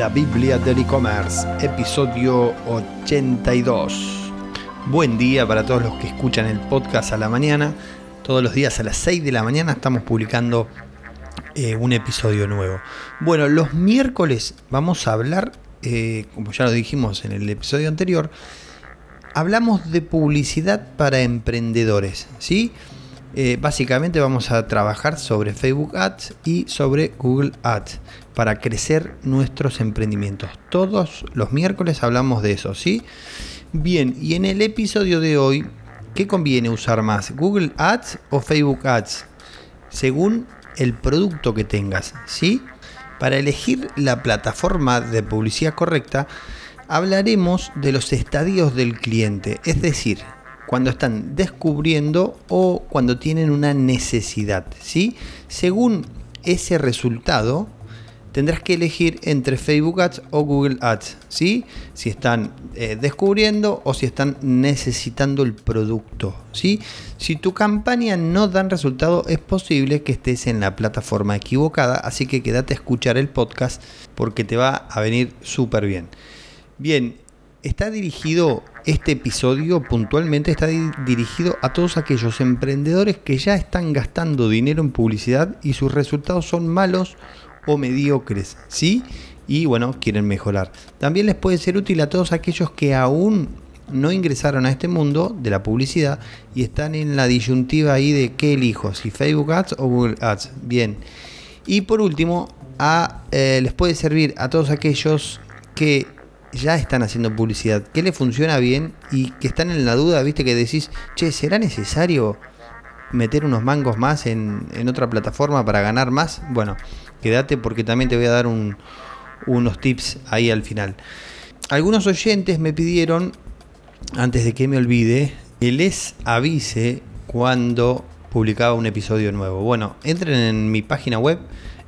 La Biblia del e-commerce, episodio 82. Buen día para todos los que escuchan el podcast a la mañana. Todos los días a las 6 de la mañana estamos publicando eh, un episodio nuevo. Bueno, los miércoles vamos a hablar, eh, como ya lo dijimos en el episodio anterior, hablamos de publicidad para emprendedores, ¿sí? Eh, básicamente vamos a trabajar sobre Facebook Ads y sobre Google Ads para crecer nuestros emprendimientos. Todos los miércoles hablamos de eso, ¿sí? Bien, y en el episodio de hoy, ¿qué conviene usar más? ¿Google Ads o Facebook Ads? Según el producto que tengas, ¿sí? Para elegir la plataforma de publicidad correcta, hablaremos de los estadios del cliente, es decir, cuando están descubriendo o cuando tienen una necesidad, ¿sí? Según ese resultado, tendrás que elegir entre Facebook Ads o Google Ads, ¿sí? Si están eh, descubriendo o si están necesitando el producto, ¿sí? Si tu campaña no dan resultado, es posible que estés en la plataforma equivocada, así que quédate a escuchar el podcast porque te va a venir súper bien. Bien, está dirigido este episodio puntualmente está dirigido a todos aquellos emprendedores que ya están gastando dinero en publicidad y sus resultados son malos o mediocres, ¿sí? Y bueno, quieren mejorar. También les puede ser útil a todos aquellos que aún no ingresaron a este mundo de la publicidad y están en la disyuntiva ahí de qué elijo, si Facebook Ads o Google Ads. Bien. Y por último, a, eh, les puede servir a todos aquellos que ya están haciendo publicidad, que les funciona bien y que están en la duda, viste que decís, che, ¿será necesario meter unos mangos más en, en otra plataforma para ganar más? Bueno, Quédate porque también te voy a dar unos tips ahí al final. Algunos oyentes me pidieron, antes de que me olvide, que les avise cuando publicaba un episodio nuevo. Bueno, entren en mi página web,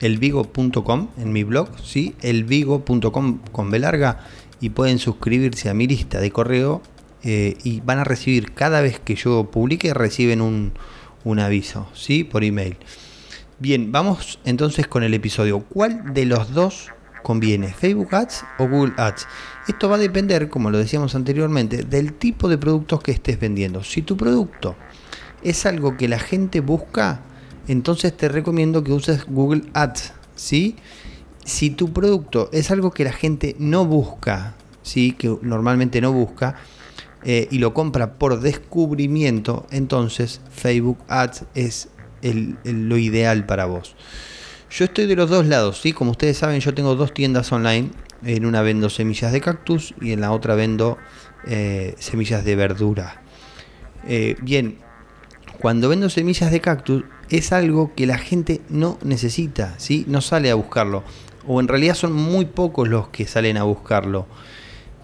elvigo.com, en mi blog, ¿sí? elvigo.com con B larga, y pueden suscribirse a mi lista de correo eh, y van a recibir cada vez que yo publique, reciben un, un aviso, ¿sí? Por email. Bien, vamos entonces con el episodio. ¿Cuál de los dos conviene? ¿Facebook Ads o Google Ads? Esto va a depender, como lo decíamos anteriormente, del tipo de productos que estés vendiendo. Si tu producto es algo que la gente busca, entonces te recomiendo que uses Google Ads, ¿sí? Si tu producto es algo que la gente no busca, ¿sí? Que normalmente no busca, eh, y lo compra por descubrimiento, entonces Facebook Ads es lo ideal para vos. Yo estoy de los dos lados, ¿sí? Como ustedes saben, yo tengo dos tiendas online. En una vendo semillas de cactus y en la otra vendo eh, semillas de verdura. Eh, bien, cuando vendo semillas de cactus es algo que la gente no necesita, ¿sí? No sale a buscarlo. O en realidad son muy pocos los que salen a buscarlo.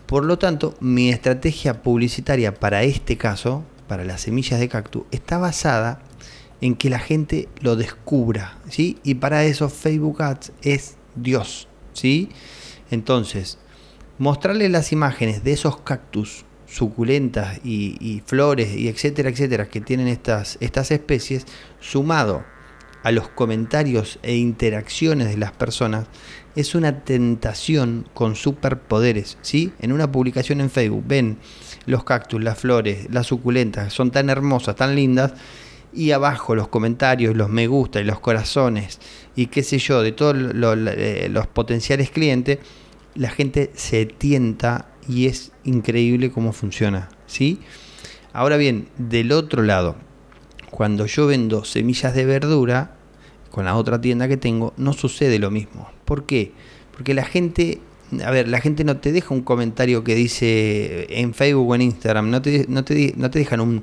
Por lo tanto, mi estrategia publicitaria para este caso, para las semillas de cactus, está basada en que la gente lo descubra, ¿sí? Y para eso Facebook Ads es Dios, ¿sí? Entonces, mostrarle las imágenes de esos cactus suculentas y, flores y etcétera, etcétera, que tienen estas, estas especies, sumado a los comentarios e interacciones de las personas, es una tentación con superpoderes, ¿sí? En una publicación en Facebook ven los cactus, las flores, las suculentas, son tan hermosas, tan lindas, y abajo los comentarios, los me gusta y los corazones y qué sé yo, de todos eh, los potenciales clientes, la gente se tienta y es increíble cómo funciona, ¿sí? Ahora bien, del otro lado, cuando yo vendo semillas de verdura con la otra tienda que tengo, no sucede lo mismo. ¿Por qué? Porque la gente, a ver, la gente no te deja un comentario que dice en Facebook o en Instagram, no te, no te, no te dejan un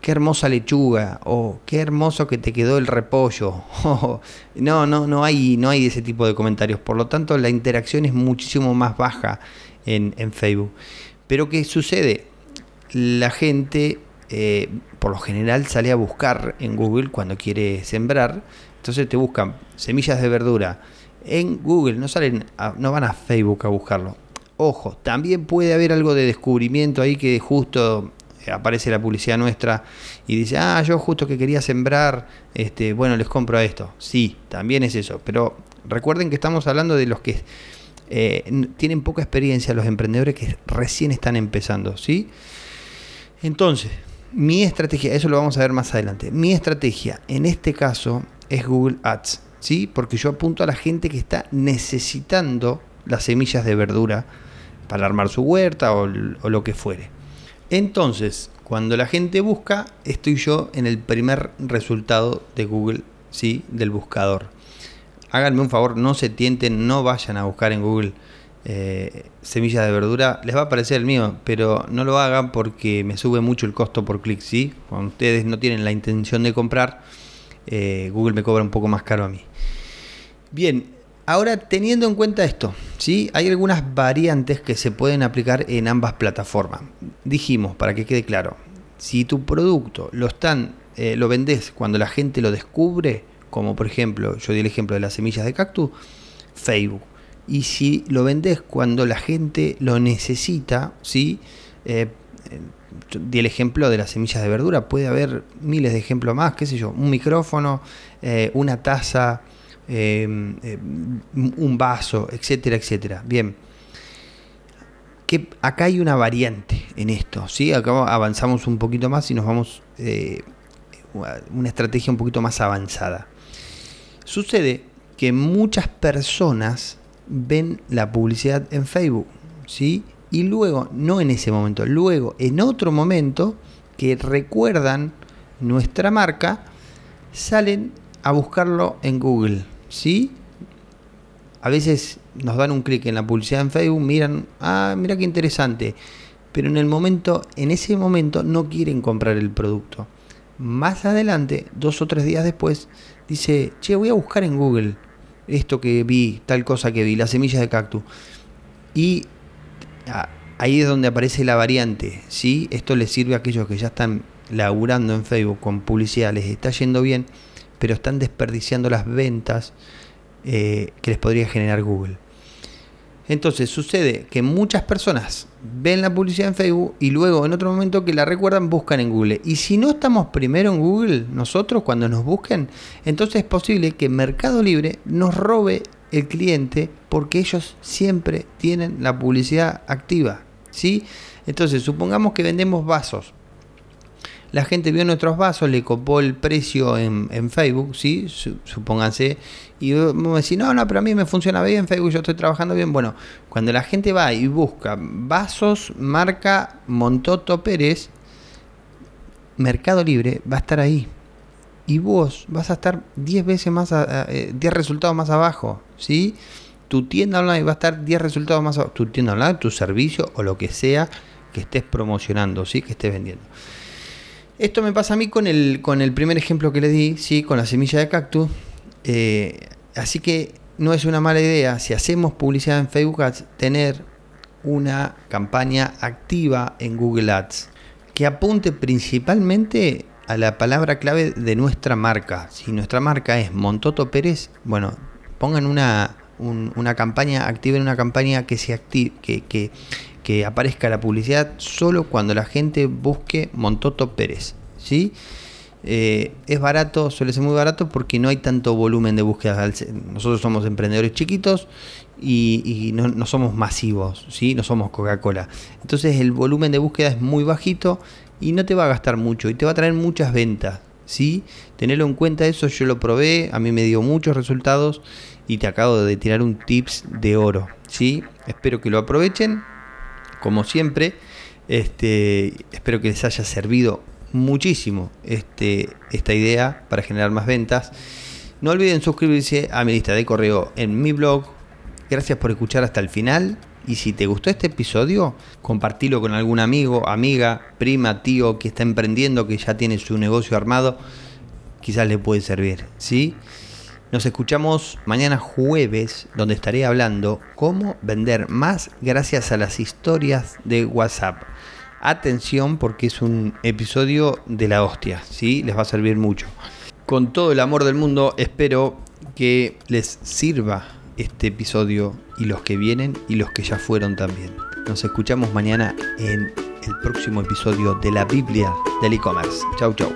qué hermosa lechuga, o qué hermoso que te quedó el repollo. no, no, no hay, no hay ese tipo de comentarios. Por lo tanto, la interacción es muchísimo más baja en, Facebook. Pero ¿qué sucede? La gente, eh, por lo general, sale a buscar en Google cuando quiere sembrar. Entonces te buscan semillas de verdura en Google, no salen, no van a Facebook a buscarlo. Ojo, también puede haber algo de descubrimiento ahí que justo aparece la publicidad nuestra y dice, ah, yo justo que quería sembrar, este, bueno, les compro esto. Sí, también es eso, pero recuerden que estamos hablando de los que eh, tienen poca experiencia los emprendedores que recién están empezando, ¿sí? Entonces, mi estrategia, eso lo vamos a ver más adelante. Mi estrategia en este caso es Google Ads, ¿sí? Porque yo apunto a la gente que está necesitando las semillas de verdura para armar su huerta o, lo que fuere. Entonces, cuando la gente busca, estoy yo en el primer resultado de Google, ¿sí? Del buscador. Háganme un favor, no se tienten, no vayan a buscar en Google eh, semillas de verdura, les va a aparecer el mío, pero no lo hagan porque me sube mucho el costo por clic, ¿sí? Cuando ustedes no tienen la intención de comprar, eh, Google me cobra un poco más caro a mí. Bien, ahora teniendo en cuenta esto, ¿sí? Hay algunas variantes que se pueden aplicar en ambas plataformas. Dijimos, para que quede claro, si tu producto lo están, eh, lo vendes cuando la gente lo descubre, como por ejemplo, yo di el ejemplo de las semillas de cactus, Facebook y si lo vendes cuando la gente lo necesita, ¿sí? Eh, di el ejemplo de las semillas de verdura, puede haber miles de ejemplos más, qué sé yo, un micrófono, eh, una taza, em, eh, un vaso, etcétera, etcétera. Bien, que acá hay una variante en esto, ¿sí? Acá avanzamos un poquito más y nos vamos a una estrategia un poquito más avanzada. Sucede que muchas personas ven la publicidad en Facebook, ¿sí? Y luego, no en ese momento, luego en otro momento que recuerdan nuestra marca, salen a buscarlo en Google, ¿sí? A veces nos dan un clic en la publicidad en Facebook, miran, ah, mira qué interesante, pero en el momento, en ese momento no quieren comprar el producto. Más adelante, dos o tres días después, dice, che, voy a buscar en Google esto que vi, tal cosa que vi, las semillas de cactus. Y ahí es donde aparece la variante, ¿sí? Esto les sirve a aquellos que ya están laburando en Facebook con publicidad, les está yendo bien, pero están desperdiciando las ventas eh, que les podría generar Google. Entonces sucede que muchas personas ven la publicidad en Facebook y luego en otro momento que la recuerdan buscan en Google. Y si no estamos primero en Google, nosotros cuando nos busquen, entonces es posible que Mercado Libre nos robe el cliente porque ellos siempre tienen la publicidad activa. ¿sí? Entonces supongamos que vendemos vasos la gente vio nuestros vasos, le copó el precio en, Facebook, ¿sí? Supónganse. Y me decís, no, no, pero a mí me funciona bien Facebook, yo estoy trabajando bien. Bueno, cuando la gente va y busca vasos marca Montoto Pérez, Mercado Libre va a estar ahí. Y vos vas a estar 10 veces más, 10 eh, resultados más abajo, ¿sí? Tu tienda online va a estar 10 resultados más abajo. Tu tienda online, tu servicio o lo que sea que estés promocionando, ¿sí? Que estés vendiendo. Esto me pasa a mí con el, con el primer ejemplo que le di, ¿sí? con la semilla de cactus. Eh, así que no es una mala idea, si hacemos publicidad en Facebook Ads, tener una campaña activa en Google Ads que apunte principalmente a la palabra clave de nuestra marca. Si nuestra marca es Montoto Pérez, bueno, pongan una, una campaña, activen una campaña que se active, que, que, aparezca la publicidad solo cuando la gente busque Montoto Pérez. ¿sí? Eh, es barato, suele ser muy barato porque no hay tanto volumen de búsqueda. Nosotros somos emprendedores chiquitos y, no, somos masivos, ¿sí? no somos Coca-Cola. Entonces el volumen de búsqueda es muy bajito y no te va a gastar mucho y te va a traer muchas ventas. ¿sí? Tenerlo en cuenta eso, yo lo probé, a mí me dio muchos resultados y te acabo de tirar un tips de oro. ¿sí? Espero que lo aprovechen como siempre. Este, espero que les haya servido muchísimo este, esta idea para generar más ventas. No olviden suscribirse a mi lista de correo en mi blog. Gracias por escuchar hasta el final. Y si te gustó este episodio, compartilo con algún amigo, amiga, prima, tío que está emprendiendo, que ya tiene su negocio armado. Quizás le puede servir. ¿sí? Nos escuchamos mañana jueves, donde estaré hablando cómo vender más gracias a las historias de WhatsApp. Atención porque es un episodio de la hostia, ¿sí? Les va a servir mucho. Con todo el amor del mundo, espero que les sirva este episodio y los que vienen y los que ya fueron también. Nos escuchamos mañana en el próximo episodio de la Biblia del e-commerce. Chau, chau.